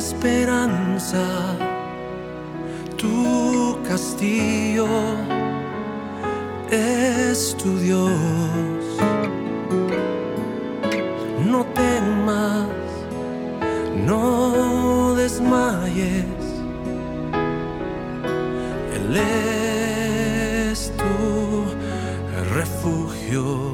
Esperanza, tu castillo es tu Dios. No temas, no desmayes, Él es tu refugio.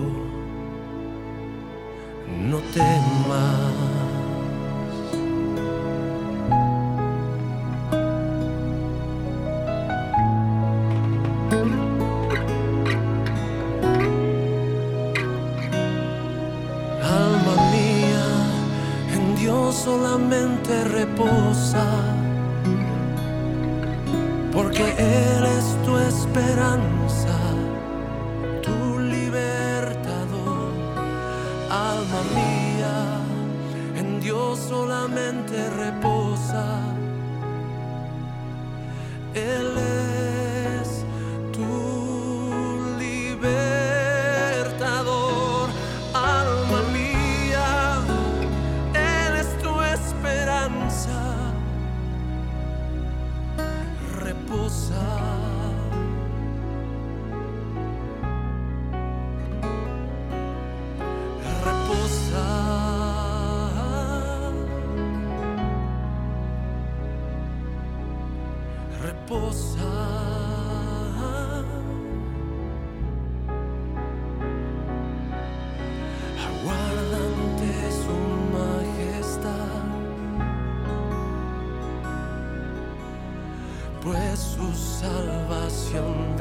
salvación.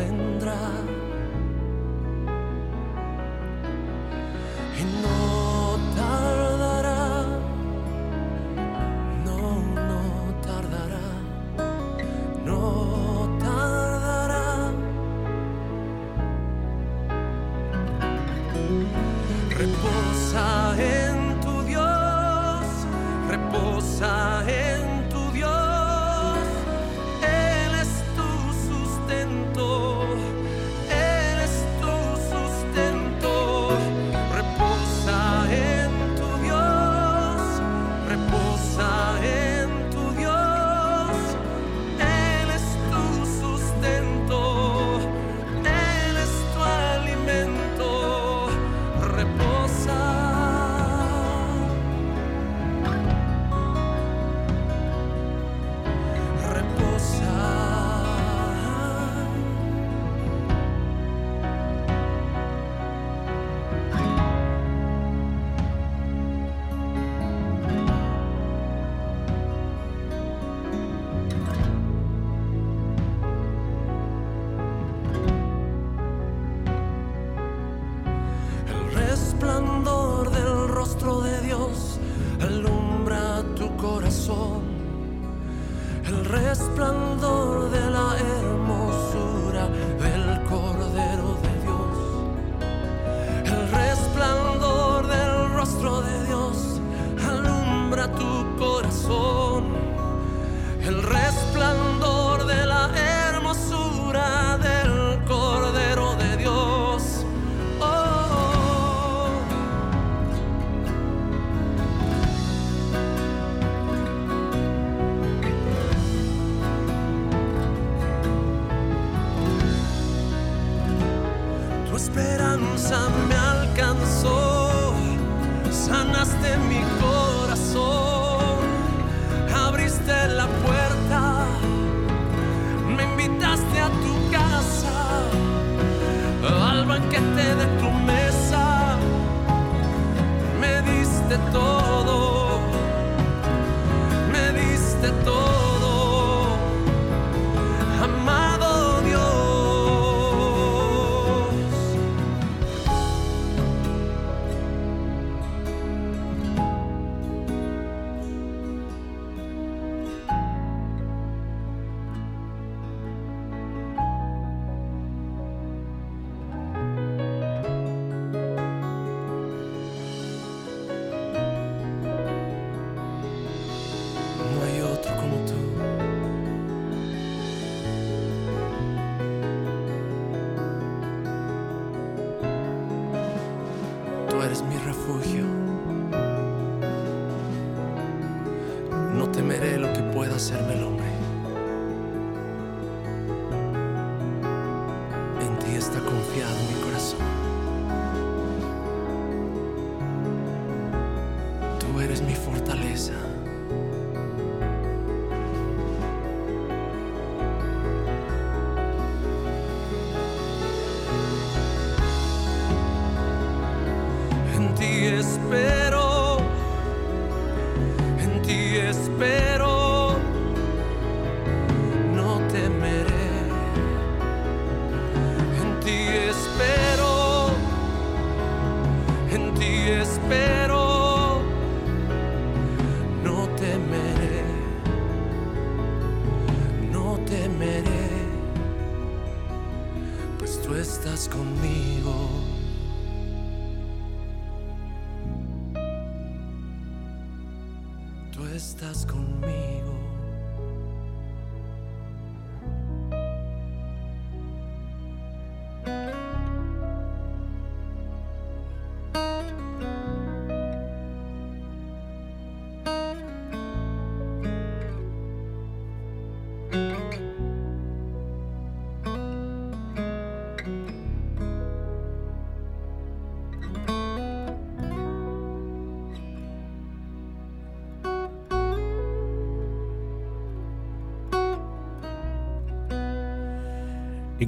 red.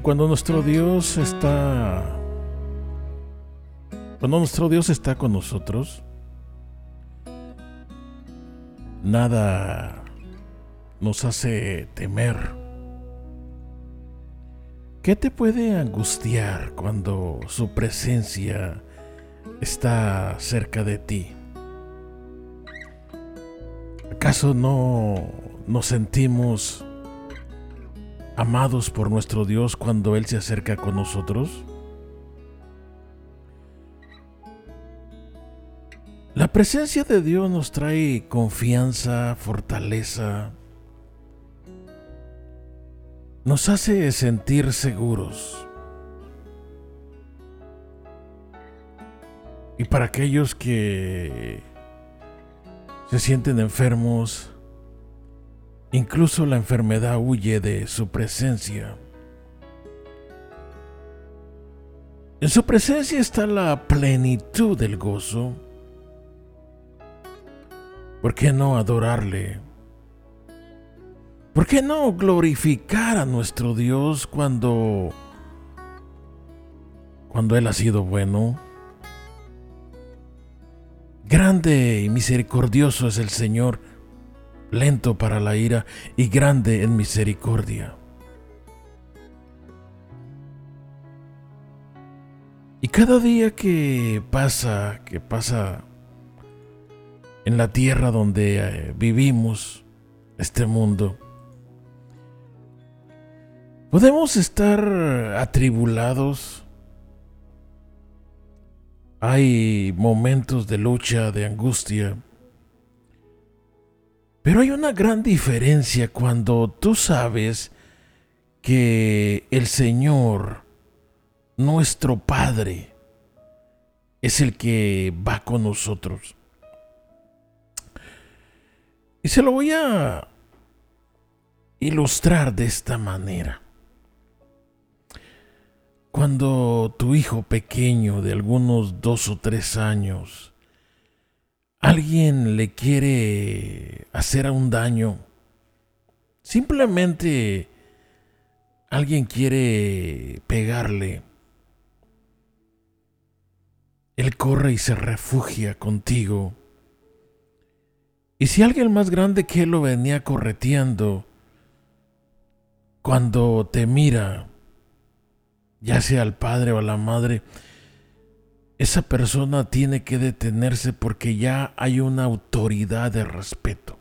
Cuando nuestro Dios está... Cuando nuestro Dios está con nosotros, nada nos hace temer. ¿Qué te puede angustiar cuando su presencia está cerca de ti? ¿Acaso no nos sentimos amados por nuestro Dios cuando Él se acerca con nosotros? La presencia de Dios nos trae confianza, fortaleza, nos hace sentir seguros. Y para aquellos que se sienten enfermos, Incluso la enfermedad huye de su presencia. En su presencia está la plenitud del gozo. ¿Por qué no adorarle? ¿Por qué no glorificar a nuestro Dios cuando cuando él ha sido bueno? Grande y misericordioso es el Señor lento para la ira y grande en misericordia. Y cada día que pasa, que pasa en la tierra donde eh, vivimos, este mundo, podemos estar atribulados. Hay momentos de lucha, de angustia. Pero hay una gran diferencia cuando tú sabes que el Señor, nuestro Padre, es el que va con nosotros. Y se lo voy a ilustrar de esta manera. Cuando tu hijo pequeño de algunos dos o tres años alguien le quiere hacer un daño, simplemente alguien quiere pegarle, él corre y se refugia contigo. Y si alguien más grande que él lo venía correteando, cuando te mira, ya sea al padre o a la madre, esa persona tiene que detenerse porque ya hay una autoridad de respeto.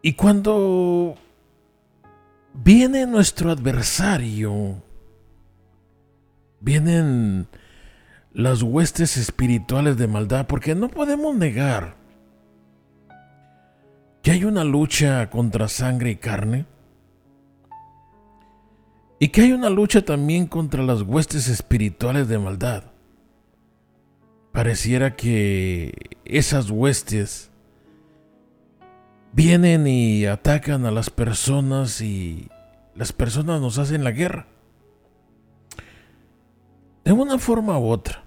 Y cuando viene nuestro adversario, vienen las huestes espirituales de maldad, porque no podemos negar que hay una lucha contra sangre y carne y que hay una lucha también contra las huestes espirituales de maldad. Pareciera que esas huestes vienen y atacan a las personas y las personas nos hacen la guerra. De una forma u otra.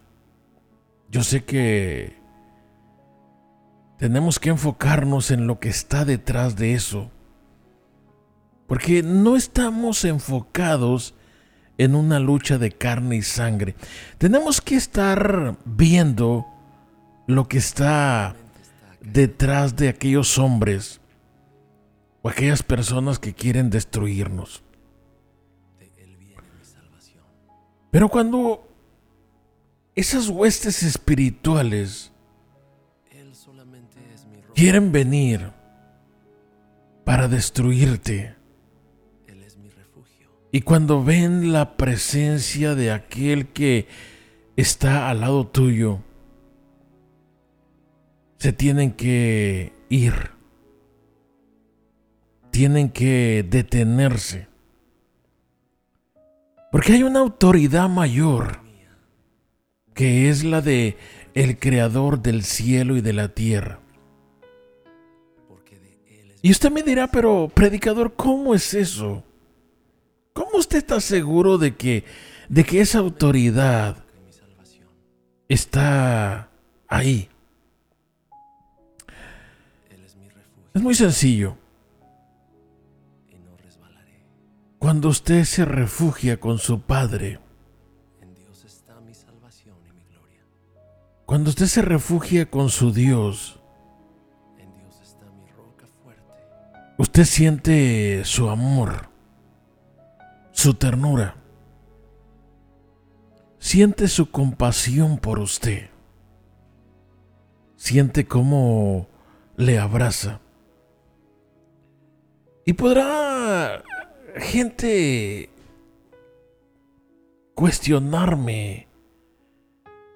Yo sé que tenemos que enfocarnos en lo que está detrás de eso porque no estamos enfocados en una lucha de carne y sangre. Tenemos que estar viendo lo que está detrás de aquellos hombres o aquellas personas que quieren destruirnos. Pero cuando esas huestes espirituales quieren venir para destruirte, y cuando ven la presencia de aquel que está al lado tuyo, se tienen que ir. Tienen que detenerse. Porque hay una autoridad mayor que es la de el creador del cielo y de la tierra. Y usted me dirá, pero predicador, ¿cómo es eso? ¿Cómo usted está seguro de que, de que esa autoridad está ahí? Es muy sencillo. Cuando usted se refugia con su Padre. Cuando usted se refugia con su Dios. Usted siente su amor, su ternura. Siente su compasión por usted. Siente cómo le abraza. Y podrá gente cuestionarme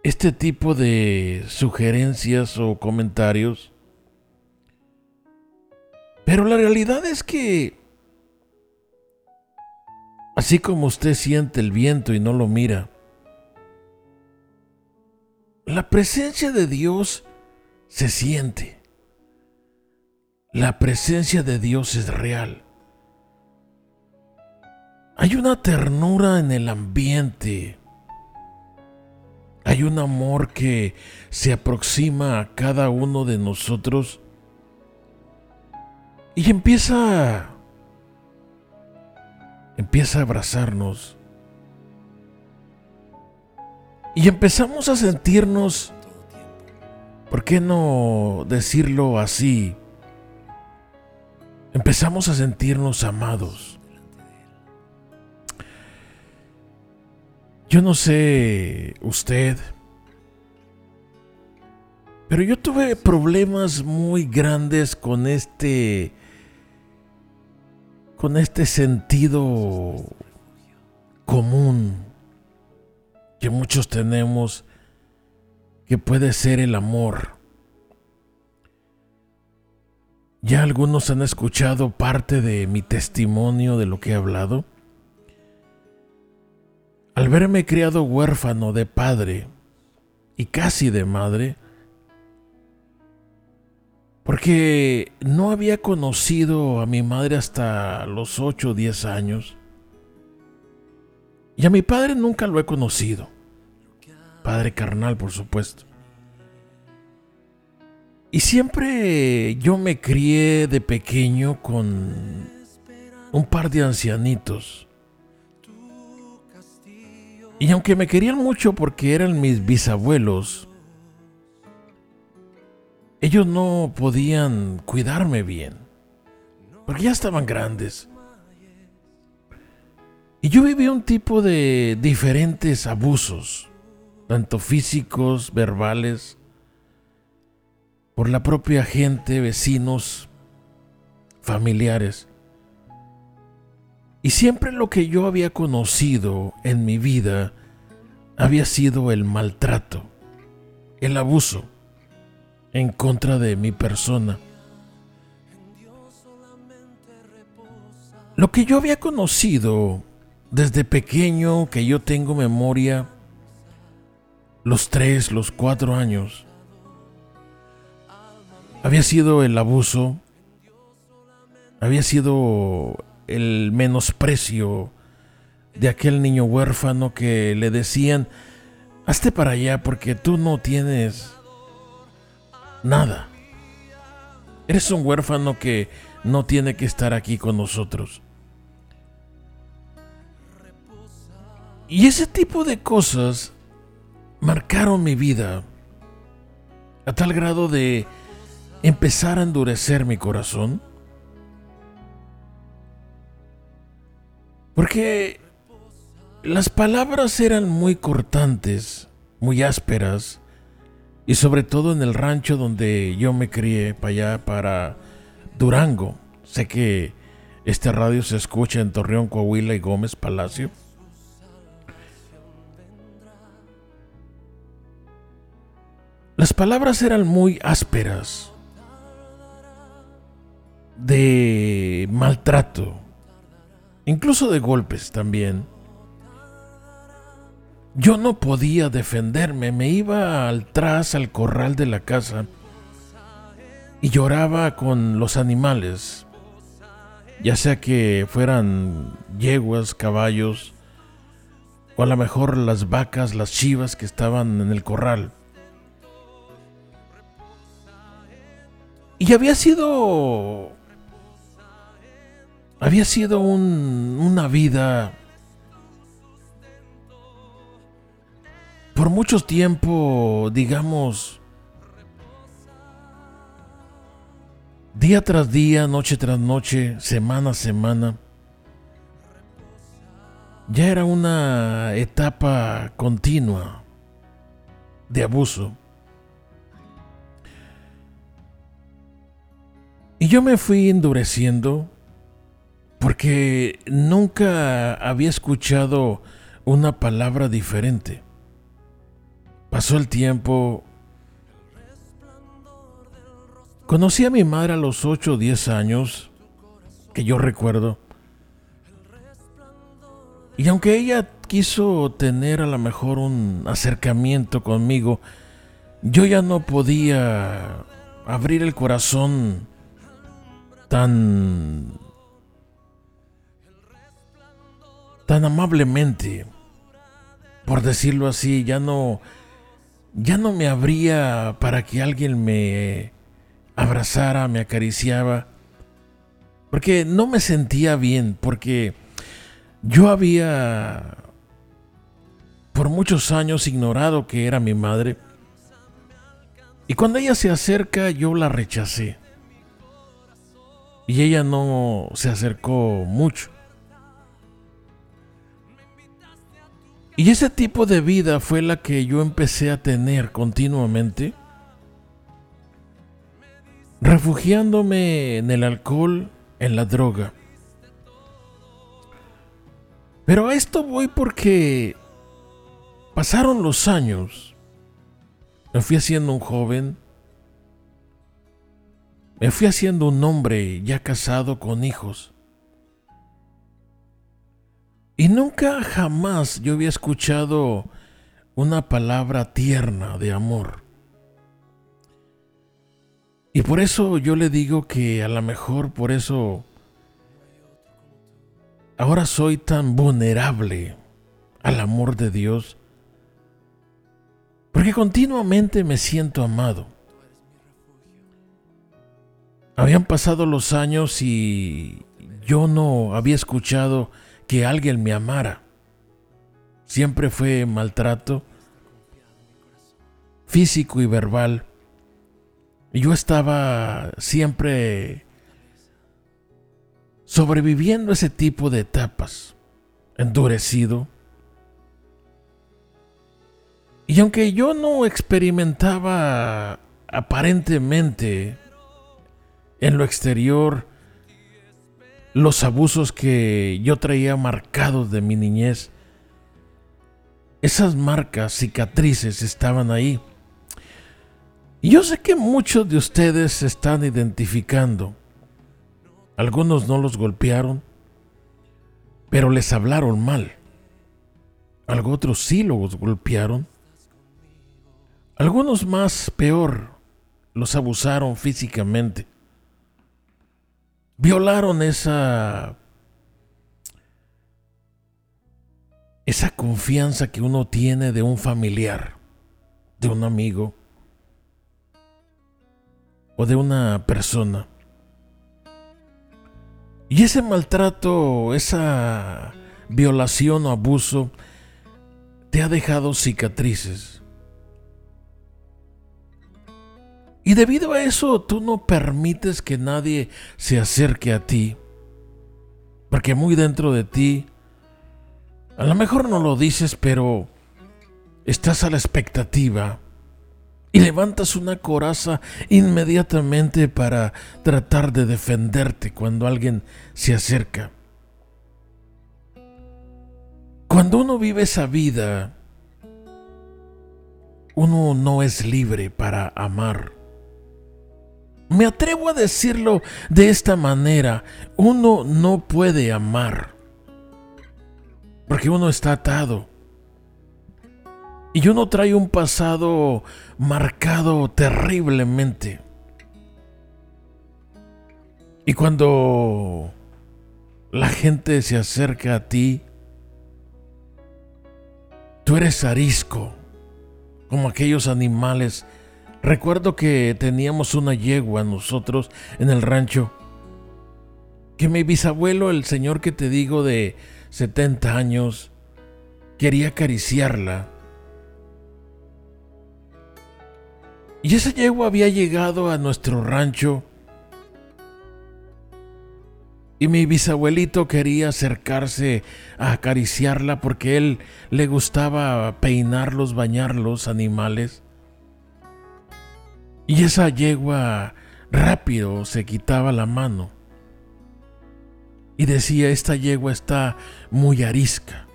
este tipo de sugerencias o comentarios. Pero la realidad es que, así como usted siente el viento y no lo mira, la presencia de Dios se siente. La presencia de Dios es real. Hay una ternura en el ambiente. Hay un amor que se aproxima a cada uno de nosotros y empieza empieza a abrazarnos. Y empezamos a sentirnos, ¿por qué no decirlo así? Empezamos a sentirnos amados. Yo no sé usted, pero yo tuve problemas muy grandes con este con este sentido común que muchos tenemos que puede ser el amor. Ya algunos han escuchado parte de mi testimonio de lo que he hablado. Al verme criado huérfano de padre y casi de madre, porque no había conocido a mi madre hasta los 8 o 10 años, y a mi padre nunca lo he conocido, padre carnal por supuesto. Y siempre yo me crié de pequeño con un par de ancianitos. Y aunque me querían mucho porque eran mis bisabuelos, ellos no podían cuidarme bien, porque ya estaban grandes. Y yo viví un tipo de diferentes abusos, tanto físicos, verbales, por la propia gente, vecinos, familiares. Y siempre lo que yo había conocido en mi vida había sido el maltrato, el abuso en contra de mi persona. Lo que yo había conocido desde pequeño, que yo tengo memoria, los tres, los cuatro años, había sido el abuso, había sido el menosprecio de aquel niño huérfano que le decían, hazte para allá porque tú no tienes nada. Eres un huérfano que no tiene que estar aquí con nosotros. Y ese tipo de cosas marcaron mi vida a tal grado de empezar a endurecer mi corazón Porque las palabras eran muy cortantes, muy ásperas, y sobre todo en el rancho donde yo me crié, para allá, para Durango. Sé que este radio se escucha en Torreón, Coahuila y Gómez Palacio. Las palabras eran muy ásperas, de maltrato incluso de golpes también. Yo no podía defenderme, me iba al tras al corral de la casa y lloraba con los animales, ya sea que fueran yeguas, caballos, o a lo mejor las vacas, las chivas que estaban en el corral. Y había sido había sido un- una vida por mucho tiempo, digamos, día tras día, noche tras noche, semana a semana, ya era una etapa continua de abuso. Y yo me fui endureciendo porque nunca había escuchado una palabra diferente. Pasó el tiempo. Conocí a mi madre a los 8 o 10 años, que yo recuerdo. Y aunque ella quiso tener a lo mejor un acercamiento conmigo, yo ya no podía abrir el corazón tan tan amablemente por decirlo así ya no ya no me abría para que alguien me abrazara me acariciaba porque no me sentía bien porque yo había por muchos años ignorado que era mi madre y cuando ella se acerca yo la rechacé y ella no se acercó mucho. Y ese tipo de vida fue la que yo empecé a tener continuamente, refugiándome en el alcohol, en la droga. Pero a esto voy porque pasaron los años, me fui haciendo un joven, me fui haciendo un hombre ya casado con hijos. Y nunca jamás yo había escuchado una palabra tierna de amor. Y por eso yo le digo que a lo mejor por eso ahora soy tan vulnerable al amor de Dios. Porque continuamente me siento amado. Habían pasado los años y yo no había escuchado que alguien me amara. Siempre fue maltrato físico y verbal. Yo estaba siempre sobreviviendo ese tipo de etapas, endurecido. Y aunque yo no experimentaba aparentemente en lo exterior los abusos que yo traía marcados de mi niñez, esas marcas, cicatrices estaban ahí. Y yo sé que muchos de ustedes se están identificando. Algunos no los golpearon, pero les hablaron mal. Algunos otros sí los golpearon. Algunos más peor, los abusaron físicamente. Violaron esa esa confianza que uno tiene de un familiar, de un amigo o de una persona. Y ese maltrato, esa violación o abuso te ha dejado cicatrices. Y debido a eso tú no permites que nadie se acerque a ti. Porque muy dentro de ti, a lo mejor no lo dices, pero estás a la expectativa. Y levantas una coraza inmediatamente para tratar de defenderte cuando alguien se acerca. Cuando uno vive esa vida, uno no es libre para amar. Me atrevo a decirlo de esta manera, uno no puede amar, porque uno está atado. Y uno trae un pasado marcado terriblemente. Y cuando la gente se acerca a ti, tú eres arisco, como aquellos animales Recuerdo que teníamos una yegua nosotros en el rancho. que mi bisabuelo, el señor que te digo de 70 años, quería acariciarla. Y esa yegua había llegado a nuestro rancho y mi bisabuelito quería acercarse a acariciarla porque él le gustaba peinarlos, bañar los animales. Y esa yegua rápido se quitaba la mano y decía, esta yegua está muy arisca.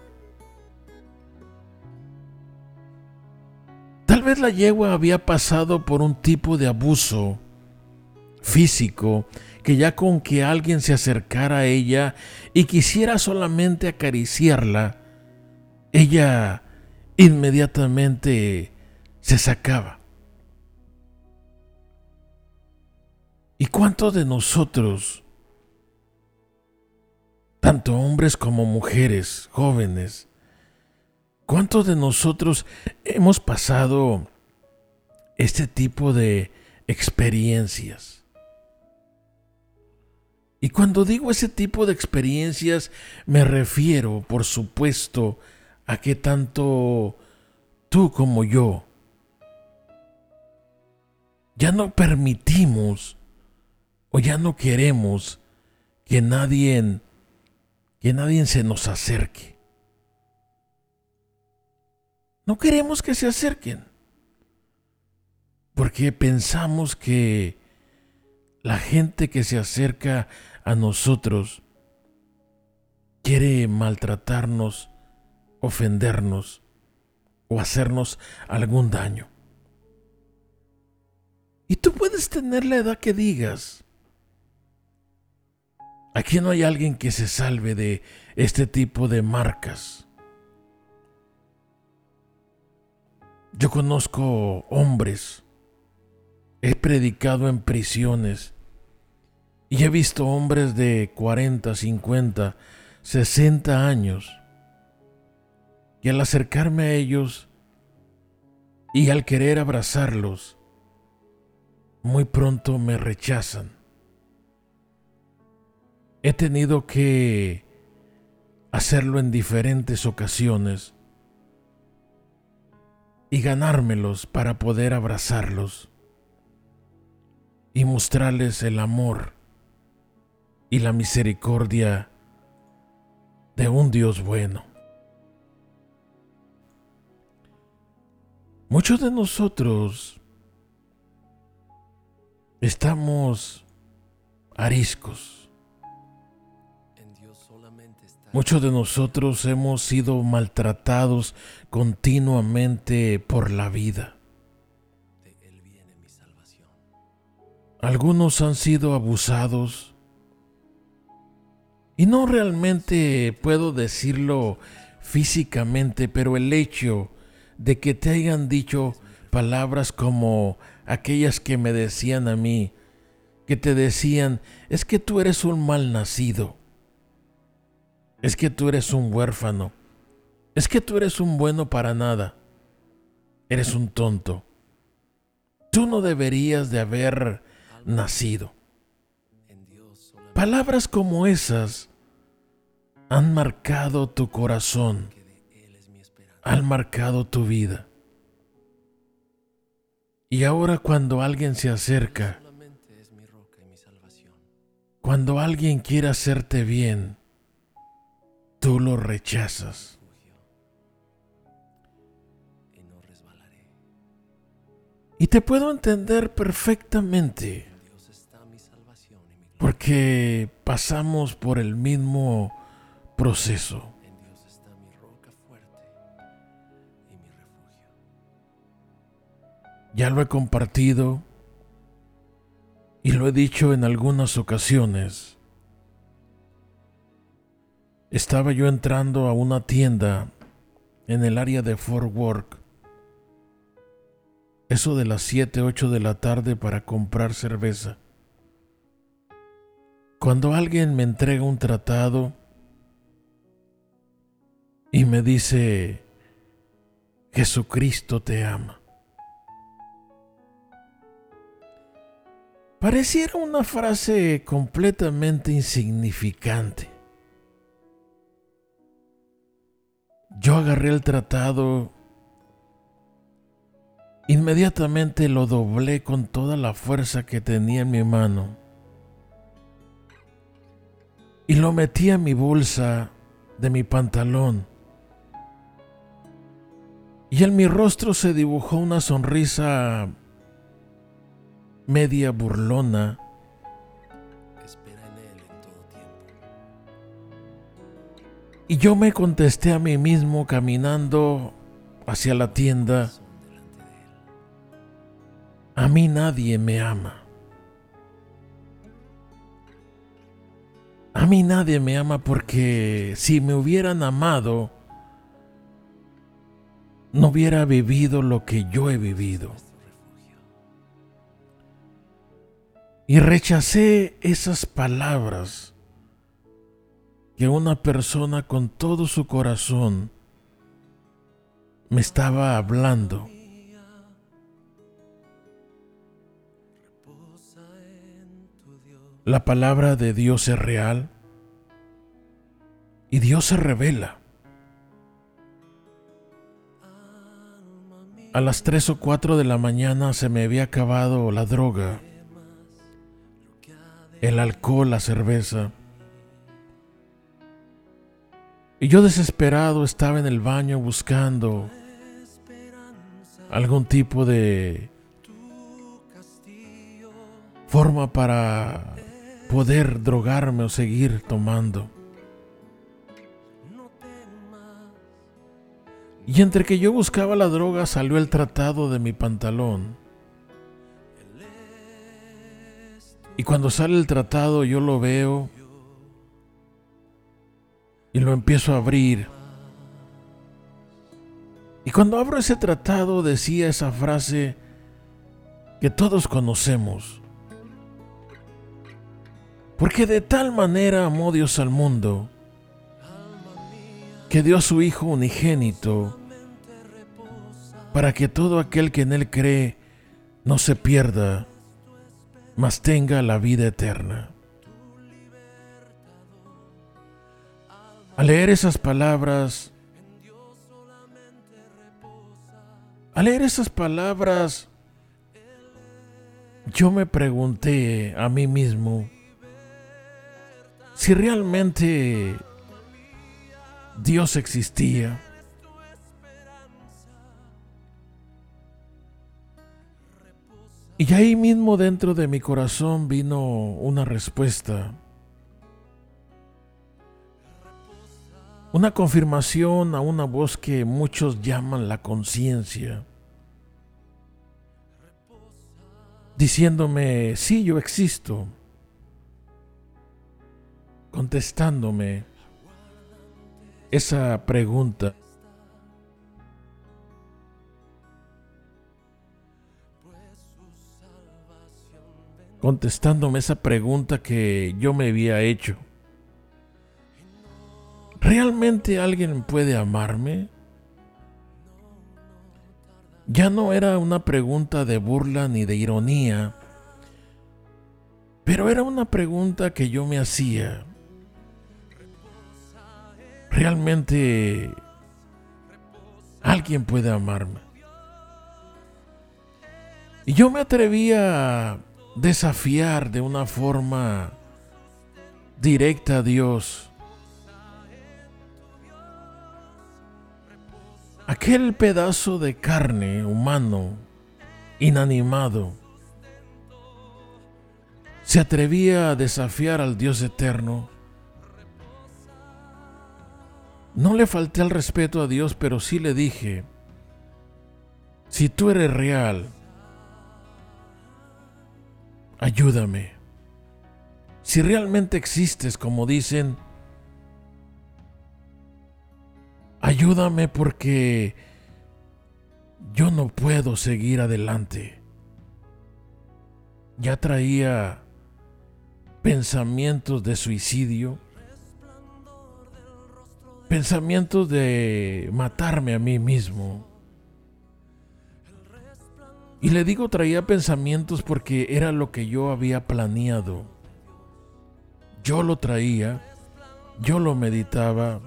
Tal vez la yegua había pasado por un tipo de abuso físico que ya con que alguien se acercara a ella y quisiera solamente acariciarla, ella inmediatamente se sacaba. ¿Y cuántos de nosotros, tanto hombres como mujeres, jóvenes, cuántos de nosotros hemos pasado este tipo de experiencias? Y cuando digo ese tipo de experiencias, me refiero, por supuesto, a que tanto tú como yo ya no permitimos o ya no queremos que nadie que nadie se nos acerque. No queremos que se acerquen. Porque pensamos que la gente que se acerca a nosotros quiere maltratarnos, ofendernos o hacernos algún daño. Y tú puedes tener la edad que digas. Aquí no hay alguien que se salve de este tipo de marcas. Yo conozco hombres, he predicado en prisiones, y he visto hombres de 40, 50, 60 años y al acercarme a ellos y al querer abrazarlos, muy pronto me rechazan. He tenido que hacerlo en diferentes ocasiones y ganármelos para poder abrazarlos y mostrarles el amor y la misericordia de un Dios bueno. Muchos de nosotros estamos ariscos. Muchos de nosotros hemos sido maltratados continuamente por la vida. Algunos han sido abusados y no realmente puedo decirlo físicamente, pero el hecho de que te hayan dicho palabras como aquellas que me decían a mí, que te decían, es que tú eres un mal nacido, es que tú eres un huérfano, es que tú eres un bueno para nada, eres un tonto, tú no deberías de haber nacido. Palabras como esas han marcado tu corazón, han marcado tu vida. Y ahora cuando alguien se acerca, cuando alguien quiere hacerte bien, tú lo rechazas. Y te puedo entender perfectamente porque pasamos por el mismo proceso. Ya lo he compartido y lo he dicho en algunas ocasiones. Estaba yo entrando a una tienda en el área de Fort Worth, eso de las 7, 8 de la tarde para comprar cerveza. Cuando alguien me entrega un tratado y me dice, Jesucristo te ama. Pareciera una frase completamente insignificante. Yo agarré el tratado, inmediatamente lo doblé con toda la fuerza que tenía en mi mano y lo metí a mi bolsa de mi pantalón. Y en mi rostro se dibujó una sonrisa media burlona. Y yo me contesté a mí mismo caminando hacia la tienda. A mí nadie me ama. A mí nadie me ama porque si me hubieran amado, no hubiera vivido lo que yo he vivido. Y rechacé esas palabras que una persona con todo su corazón me estaba hablando. La palabra de Dios es real y Dios se revela. A las 3 o 4 de la mañana se me había acabado la droga, el alcohol, la cerveza. Y yo desesperado estaba en el baño buscando algún tipo de forma para poder drogarme o seguir tomando. Y entre que yo buscaba la droga salió el tratado de mi pantalón. Y cuando sale el tratado yo lo veo y lo empiezo a abrir. Y cuando abro ese tratado decía esa frase que todos conocemos. Porque de tal manera amó Dios al mundo que dio a su Hijo unigénito para que todo aquel que en Él cree no se pierda, mas tenga la vida eterna. Al leer esas palabras, al leer esas palabras, yo me pregunté a mí mismo si realmente Dios existía. Y ahí mismo dentro de mi corazón vino una respuesta. Una confirmación a una voz que muchos llaman la conciencia. Diciéndome, sí, yo existo. Contestándome esa pregunta. Contestándome esa pregunta que yo me había hecho. ¿Realmente alguien puede amarme? Ya no era una pregunta de burla ni de ironía, pero era una pregunta que yo me hacía. ¿Realmente alguien puede amarme? Y yo me atreví a desafiar de una forma directa a Dios. Aquel pedazo de carne humano, inanimado, se atrevía a desafiar al Dios eterno. No le falté al respeto a Dios, pero sí le dije, si tú eres real, ayúdame. Si realmente existes, como dicen, ayúdame porque yo no puedo seguir adelante. Ya traía pensamientos de suicidio, pensamientos de matarme a mí mismo. Y le digo traía pensamientos porque era lo que yo había planeado. Yo lo traía, yo lo meditaba,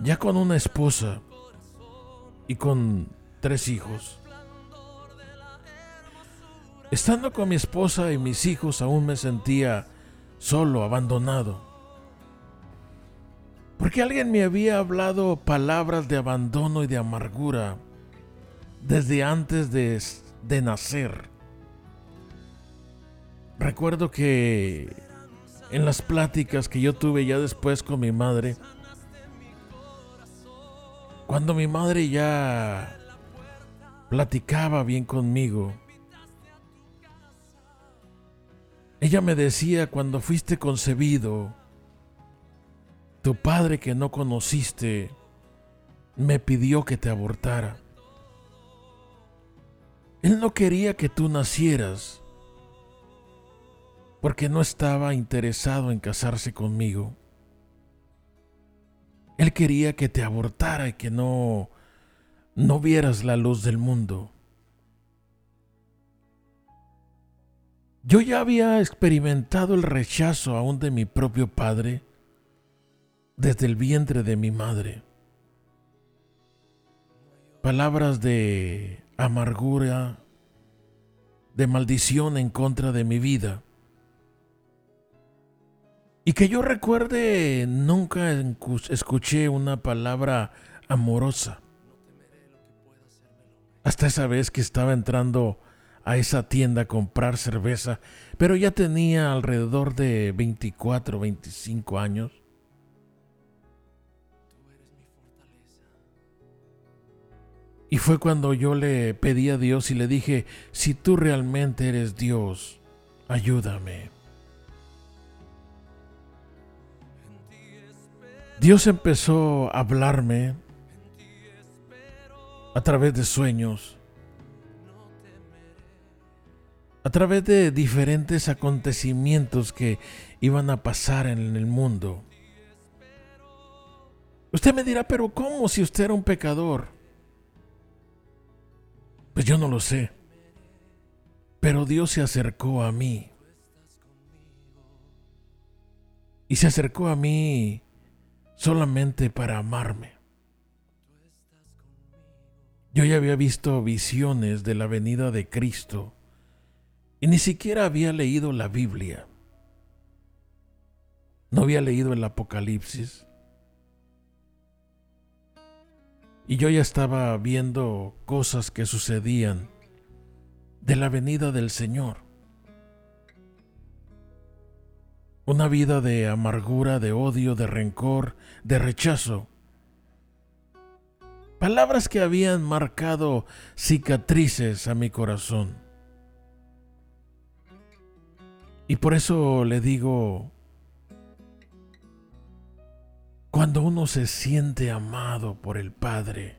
ya con una esposa y con tres hijos. Estando con mi esposa y mis hijos aún me sentía solo, abandonado. Porque alguien me había hablado palabras de abandono y de amargura desde antes de, de nacer. Recuerdo que en las pláticas que yo tuve ya después con mi madre, cuando mi madre ya platicaba bien conmigo, ella me decía, cuando fuiste concebido, tu padre que no conociste me pidió que te abortara. Él no quería que tú nacieras porque no estaba interesado en casarse conmigo. Él quería que te abortara y que no no vieras la luz del mundo. Yo ya había experimentado el rechazo aún de mi propio padre desde el vientre de mi madre. Palabras de amargura, de maldición en contra de mi vida. Y que yo recuerde, nunca escuché una palabra amorosa. Hasta esa vez que estaba entrando a esa tienda a comprar cerveza, pero ya tenía alrededor de 24, 25 años. Y fue cuando yo le pedí a Dios y le dije, si tú realmente eres Dios, ayúdame. Dios empezó a hablarme a través de sueños, a través de diferentes acontecimientos que iban a pasar en el mundo. Usted me dirá, pero ¿cómo si usted era un pecador? Pues yo no lo sé. Pero Dios se acercó a mí. Y se acercó a mí solamente para amarme. Yo ya había visto visiones de la venida de Cristo y ni siquiera había leído la Biblia. No había leído el Apocalipsis. Y yo ya estaba viendo cosas que sucedían de la venida del Señor. Una vida de amargura, de odio, de rencor, de rechazo. Palabras que habían marcado cicatrices a mi corazón. Y por eso le digo, cuando uno se siente amado por el Padre,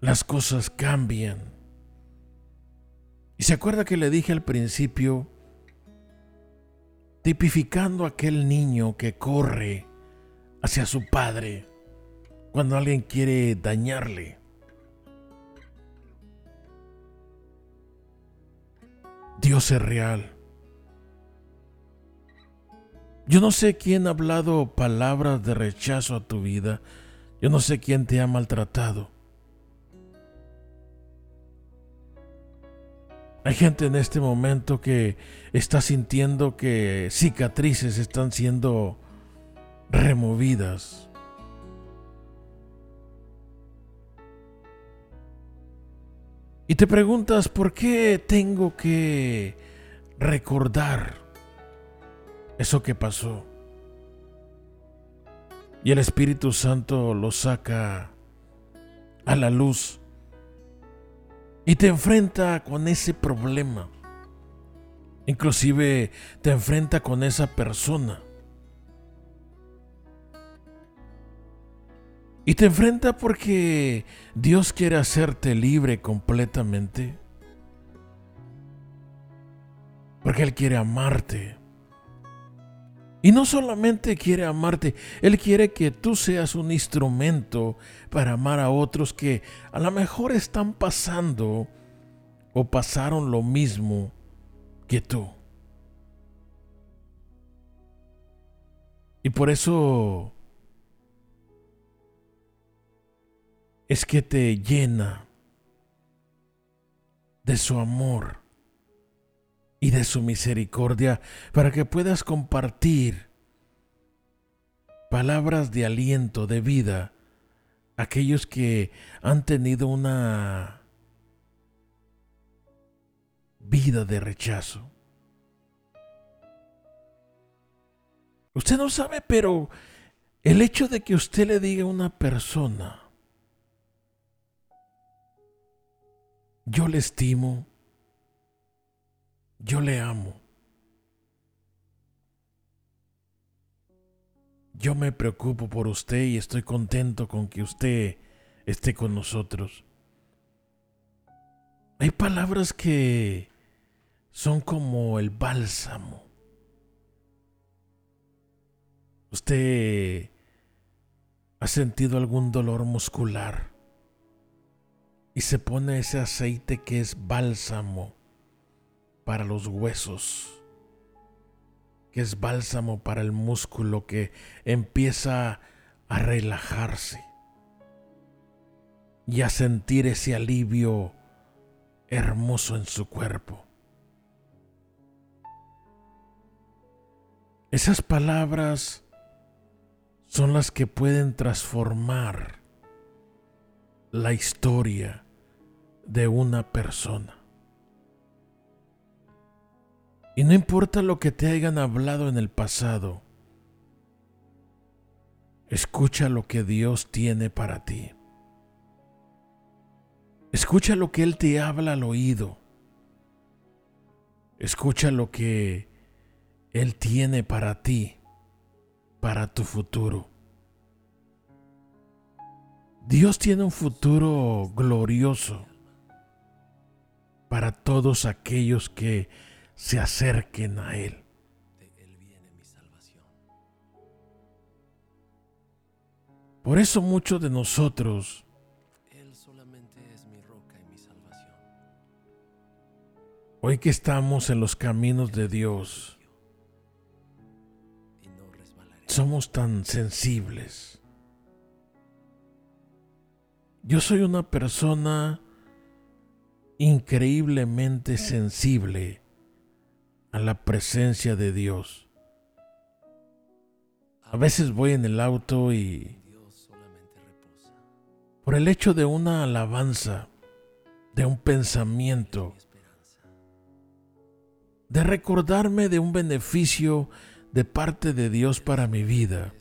las cosas cambian. Y se acuerda que le dije al principio, tipificando aquel niño que corre hacia su padre cuando alguien quiere dañarle. Dios es real. Yo no sé quién ha hablado palabras de rechazo a tu vida. Yo no sé quién te ha maltratado. Hay gente en este momento que está sintiendo que cicatrices están siendo removidas. Y te preguntas, ¿por qué tengo que recordar eso que pasó. Y el Espíritu Santo lo saca a la luz y te enfrenta con ese problema. Inclusive te enfrenta con esa persona. Y te enfrenta porque Dios quiere hacerte libre completamente. Porque Él quiere amarte Y no solamente quiere amarte, Él quiere que tú seas un instrumento para amar a otros que a lo mejor están pasando o pasaron lo mismo que tú. Y por eso es que te llena de su amor y de su misericordia para que puedas compartir palabras de aliento, de vida, a aquellos que han tenido una vida de rechazo. Usted no sabe, pero el hecho de que usted le diga a una persona, yo le estimo, yo le amo, yo me preocupo por usted y estoy contento con que usted esté con nosotros. Hay palabras que son como el bálsamo ¿Usted ha sentido algún dolor muscular? Y se pone ese aceite que es bálsamo para los huesos, que es bálsamo para el músculo que empieza a relajarse y a sentir ese alivio hermoso en su cuerpo. Esas palabras son las que pueden transformar la historia de una persona. Y no importa lo que te hayan hablado en el pasado, escucha lo que Dios tiene para ti. Escucha lo que Él te habla al oído. Escucha lo que Él tiene para ti para tu futuro. Dios tiene un futuro glorioso para todos aquellos que se acerquen a Él. Por eso muchos de nosotros. Hoy que estamos en los caminos de Dios, somos tan sensibles. Yo soy una persona increíblemente sensible a la presencia de Dios. A veces voy en el auto y por el hecho de una alabanza, de un pensamiento, de recordarme de un beneficio de parte de Dios para mi vida,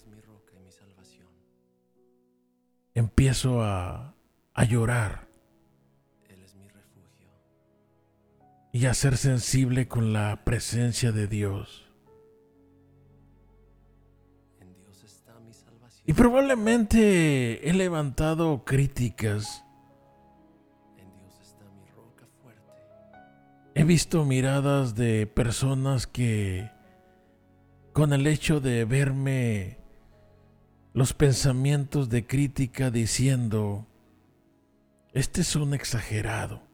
empiezo a, a llorar y a ser sensible con la presencia de Dios. Y probablemente he levantado críticas. He visto miradas de personas que con el hecho de verme los pensamientos de crítica diciendo, este es un exagerado.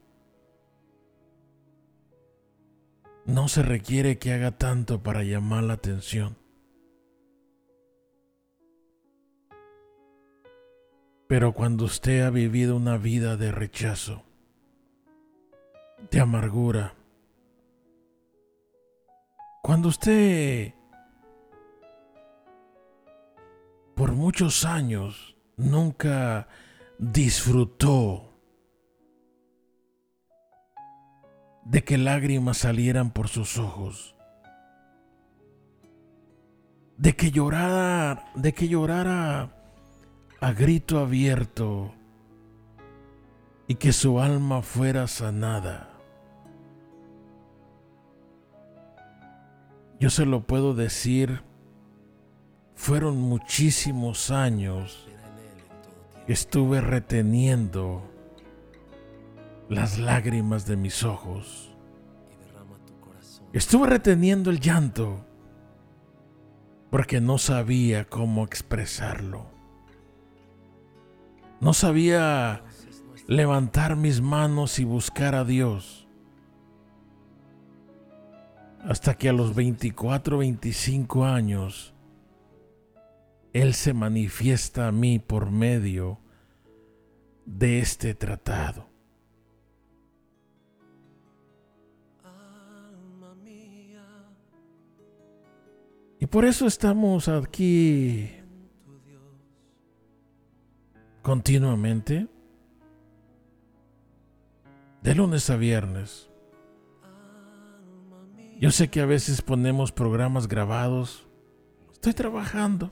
No se requiere que haga tanto para llamar la atención. Pero cuando usted ha vivido una vida de rechazo, de amargura, cuando usted por muchos años nunca disfrutó de que lágrimas salieran por sus ojos, de que llorara, de que llorara a grito abierto y que su alma fuera sanada. Yo se lo puedo decir fueron muchísimos años que estuve reteniendo las lágrimas de mis ojos. Estuve reteniendo el llanto. porque no sabía cómo expresarlo. No sabía levantar mis manos y buscar a Dios. Hasta que a los 24, 25 años, Él se manifiesta a mí por medio de este tratado. Y por eso estamos aquí continuamente, de lunes a viernes. Yo sé que a veces ponemos programas grabados. Estoy trabajando.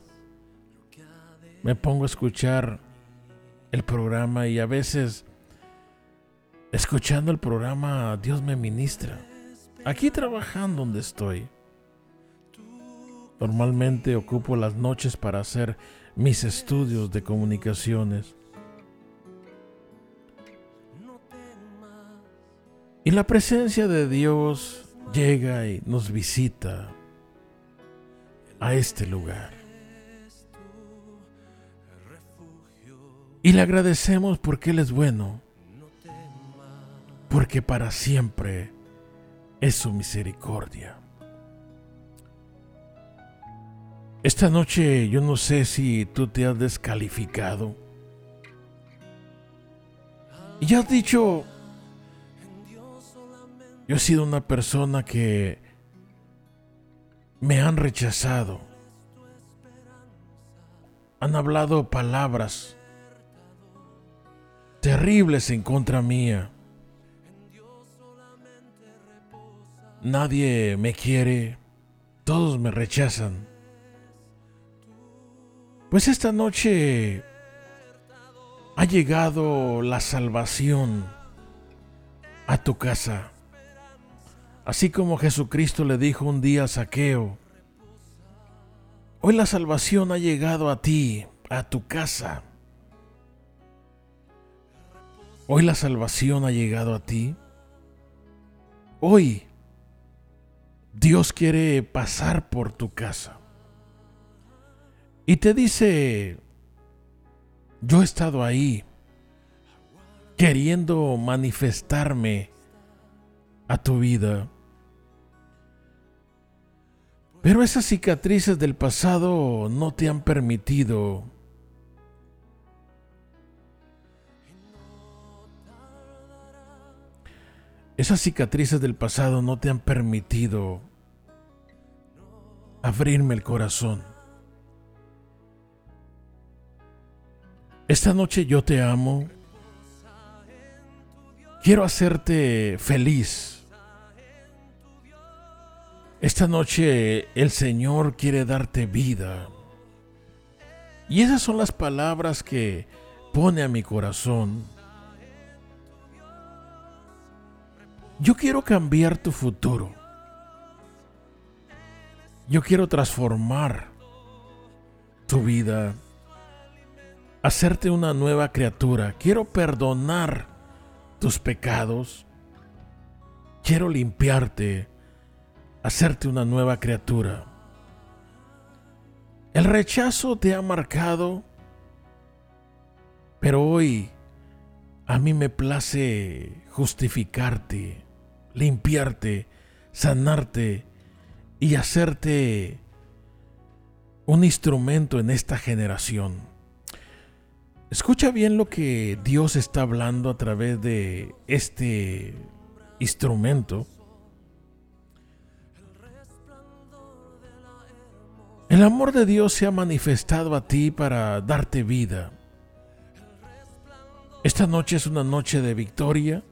Me pongo a escuchar el programa y a veces escuchando el programa Dios me ministra. Aquí trabajando donde estoy. Normalmente ocupo las noches para hacer mis estudios de comunicaciones. Y la presencia de Dios llega y nos visita a este lugar. Y le agradecemos porque Él es bueno, porque para siempre es su misericordia. Esta noche yo no sé si tú te has descalificado. Y ya has dicho, yo he sido una persona que me han rechazado. Han hablado palabras terribles en contra mía. Nadie me quiere, todos me rechazan. Pues esta noche ha llegado la salvación a tu casa. Así como Jesucristo le dijo un día a Saqueo, hoy la salvación ha llegado a ti, a tu casa. Hoy la salvación ha llegado a ti. Hoy Dios quiere pasar por tu casa. Y te dice, yo he estado ahí queriendo manifestarme a tu vida. Pero esas cicatrices del pasado no te han permitido Esas cicatrices del pasado no te han permitido abrirme el corazón. Esta noche yo te amo. Quiero hacerte feliz. Esta noche el Señor quiere darte vida. Y esas son las palabras que pone a mi corazón. Yo quiero cambiar tu futuro. Yo quiero transformar tu vida hacerte una nueva criatura. Quiero perdonar tus pecados. Quiero limpiarte, hacerte una nueva criatura. El rechazo te ha marcado, pero hoy a mí me place justificarte, limpiarte, sanarte y hacerte un instrumento en esta generación. Escucha bien lo que Dios está hablando a través de este instrumento. El amor de Dios se ha manifestado a ti para darte vida. Esta noche es una noche de victoria.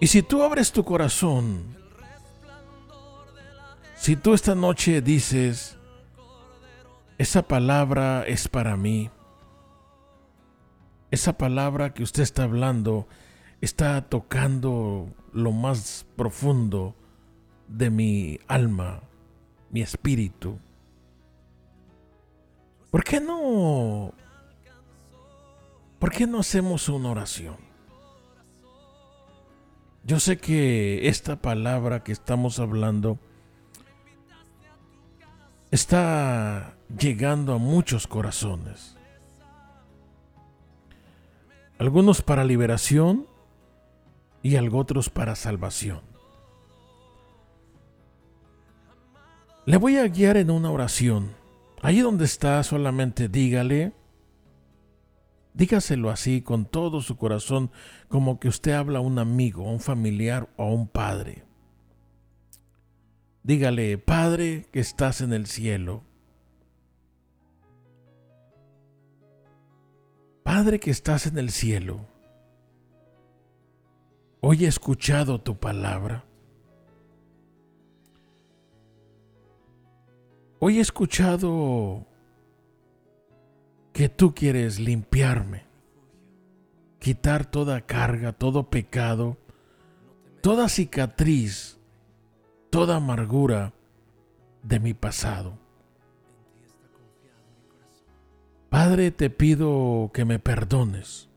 Y si tú abres tu corazón, si tú esta noche dices, esa palabra es para mí. Esa palabra que usted está hablando está tocando lo más profundo de mi alma, mi espíritu. ¿Por qué no? ¿Por qué no hacemos una oración? Yo sé que esta palabra que estamos hablando está llegando a muchos corazones. Algunos para liberación y otros para salvación. Le voy a guiar en una oración. Ahí donde está, solamente dígale, dígaselo así con todo su corazón, como que usted habla a un amigo, a un familiar o a un padre. Dígale, Padre que estás en el cielo. Padre que estás en el cielo. Hoy he escuchado tu palabra. Hoy he escuchado que tú quieres limpiarme, quitar toda carga, todo pecado, toda cicatriz, toda amargura de mi pasado. Padre, te pido que me perdones,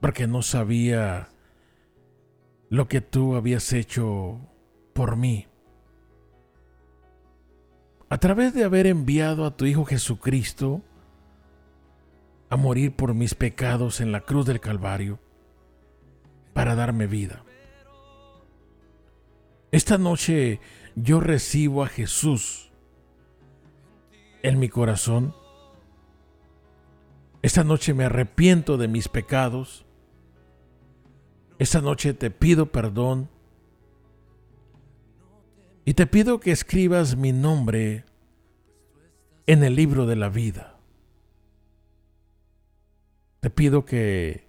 porque no sabía lo que tú habías hecho por mí. A través de haber enviado a tu Hijo Jesucristo a morir por mis pecados en la cruz del Calvario para darme vida. Esta noche yo recibo a Jesús en mi corazón. Esta noche me arrepiento de mis pecados esta noche te pido perdón y te pido que escribas mi nombre en el libro de la vida. Te pido que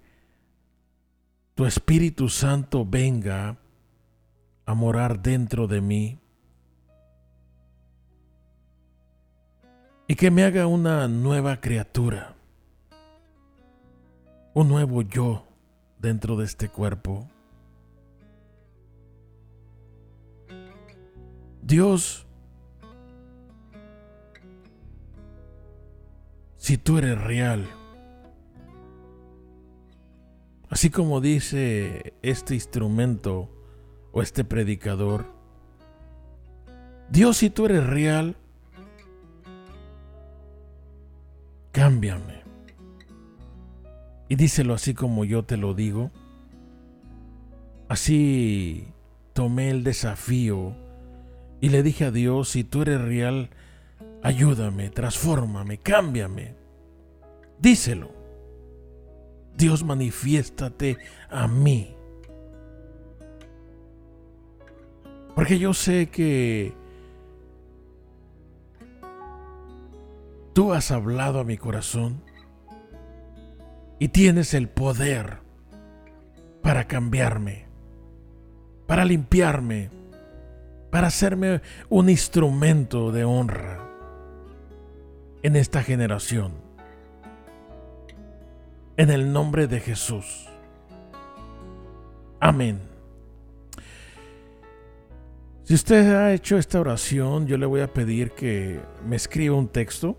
tu Espíritu Santo venga a morar dentro de mí y que me haga una nueva criatura, un nuevo yo dentro de este cuerpo. Dios, si tú eres real, así como dice este instrumento o este predicador, Dios, si tú eres real, cámbiame y díselo así como yo te lo digo. Así tomé el desafío y le dije a Dios, si tú eres real, ayúdame, transfórmame, cámbiame. Díselo. Dios manifiéstate a mí. Porque yo sé que tú has hablado a mi corazón y tienes el poder para cambiarme, para limpiarme, para hacerme un instrumento de honra en esta generación. En el nombre de Jesús. Amén. Si usted ha hecho esta oración, yo le voy a pedir que me escriba un texto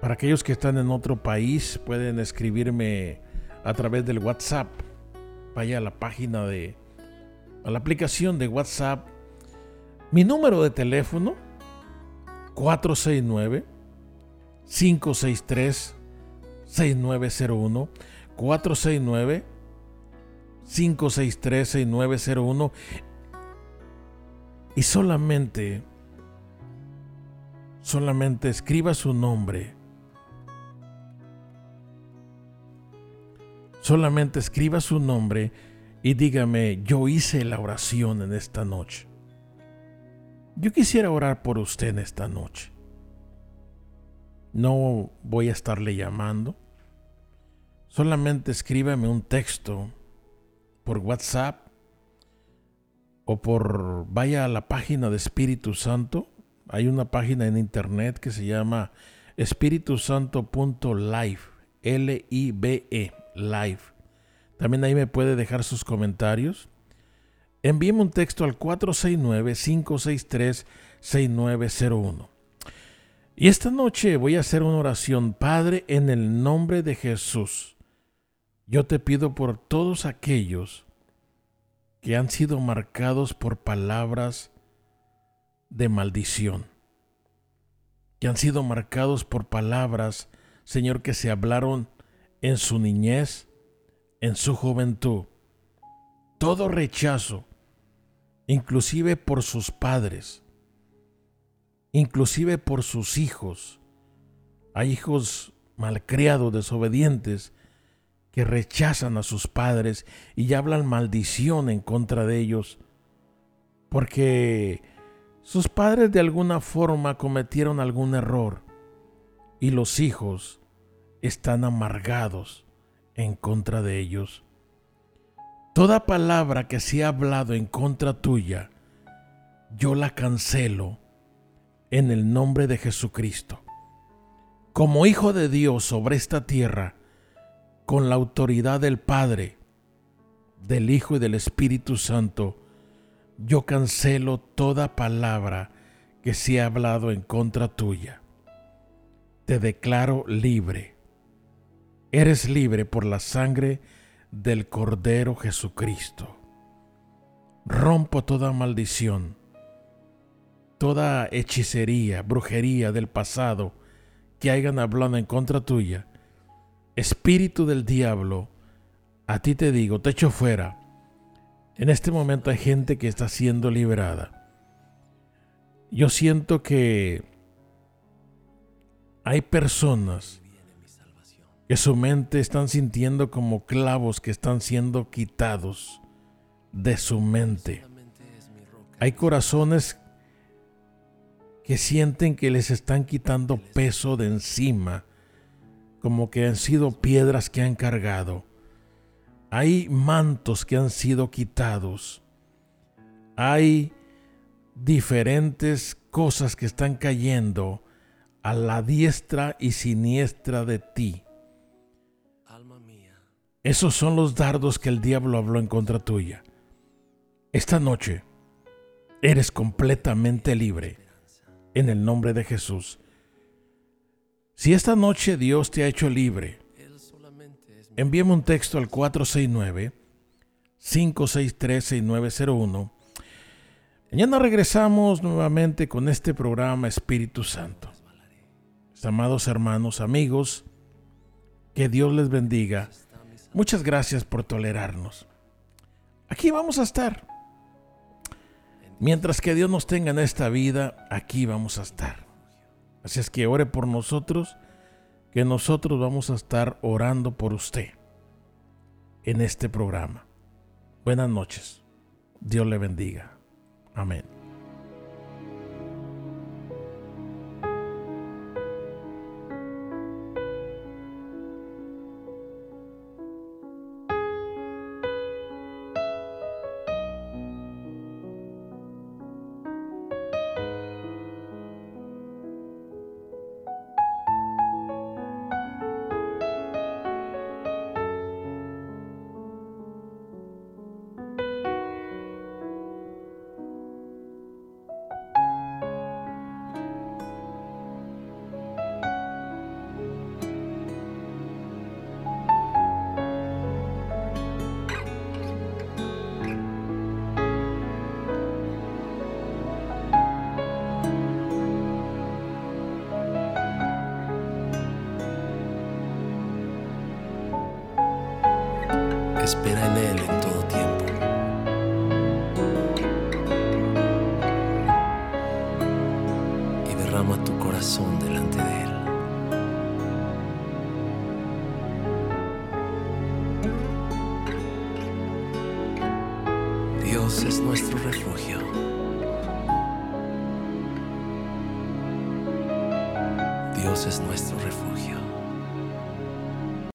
para aquellos que están en otro país, pueden escribirme a través del WhatsApp. Vaya a la página de, a la aplicación de WhatsApp. Mi número de teléfono, 469 563 6901 469 563 6901 y solamente solamente escriba su nombre Solamente escriba su nombre y dígame, yo hice la oración en esta noche. Yo quisiera orar por usted en esta noche. No voy a estarle llamando. Solamente escríbame un texto por WhatsApp o por vaya a la página de Espíritu Santo. Hay una página en internet que se llama espiritusanto.live, L I B E live. También ahí me puede dejar sus comentarios. Envíeme un texto al 469-563-6901. Y esta noche voy a hacer una oración, Padre, en el nombre de Jesús. Yo te pido por todos aquellos que han sido marcados por palabras de maldición que han sido marcados por palabras, Señor, que se hablaron en su niñez, en su juventud. Todo rechazo, inclusive por sus padres, inclusive por sus hijos. Hay hijos malcriados, desobedientes, que rechazan a sus padres y hablan maldición en contra de ellos, porque sus padres de alguna forma cometieron algún error y los hijos están amargados en contra de ellos. Toda palabra que se ha hablado en contra tuya, yo la cancelo en el nombre de Jesucristo. Como hijo de Dios sobre esta tierra, con la autoridad del Padre, del Hijo y del Espíritu Santo, yo cancelo toda palabra que se ha hablado en contra tuya. Te declaro libre. Eres libre por la sangre del Cordero Jesucristo. Rompo toda maldición, toda hechicería, brujería del pasado que hayan hablado en contra tuya. Espíritu del diablo, a ti te digo, te echo fuera en este momento hay gente que está siendo liberada. Yo siento que hay personas que su mente están sintiendo como clavos que están siendo quitados de su mente. Hay corazones que sienten que les están quitando peso de encima, como que han sido piedras que han cargado. Hay mantos que han sido quitados. Hay diferentes cosas que están cayendo a la diestra y siniestra de ti. Alma mía, Esos son los dardos que el diablo habló en contra tuya. Esta noche eres completamente libre en el nombre de Jesús. Si esta noche Dios te ha hecho libre, envíame un texto al 469-563-6901. Mañana regresamos nuevamente con este programa Espíritu Santo. Amados hermanos, amigos, que Dios les bendiga. Muchas gracias por tolerarnos. Aquí vamos a estar. Mientras que Dios nos tenga en esta vida, aquí vamos a estar. Así es que ore por nosotros, que nosotros vamos a estar orando por usted en este programa. Buenas noches. Dios le bendiga. Amén.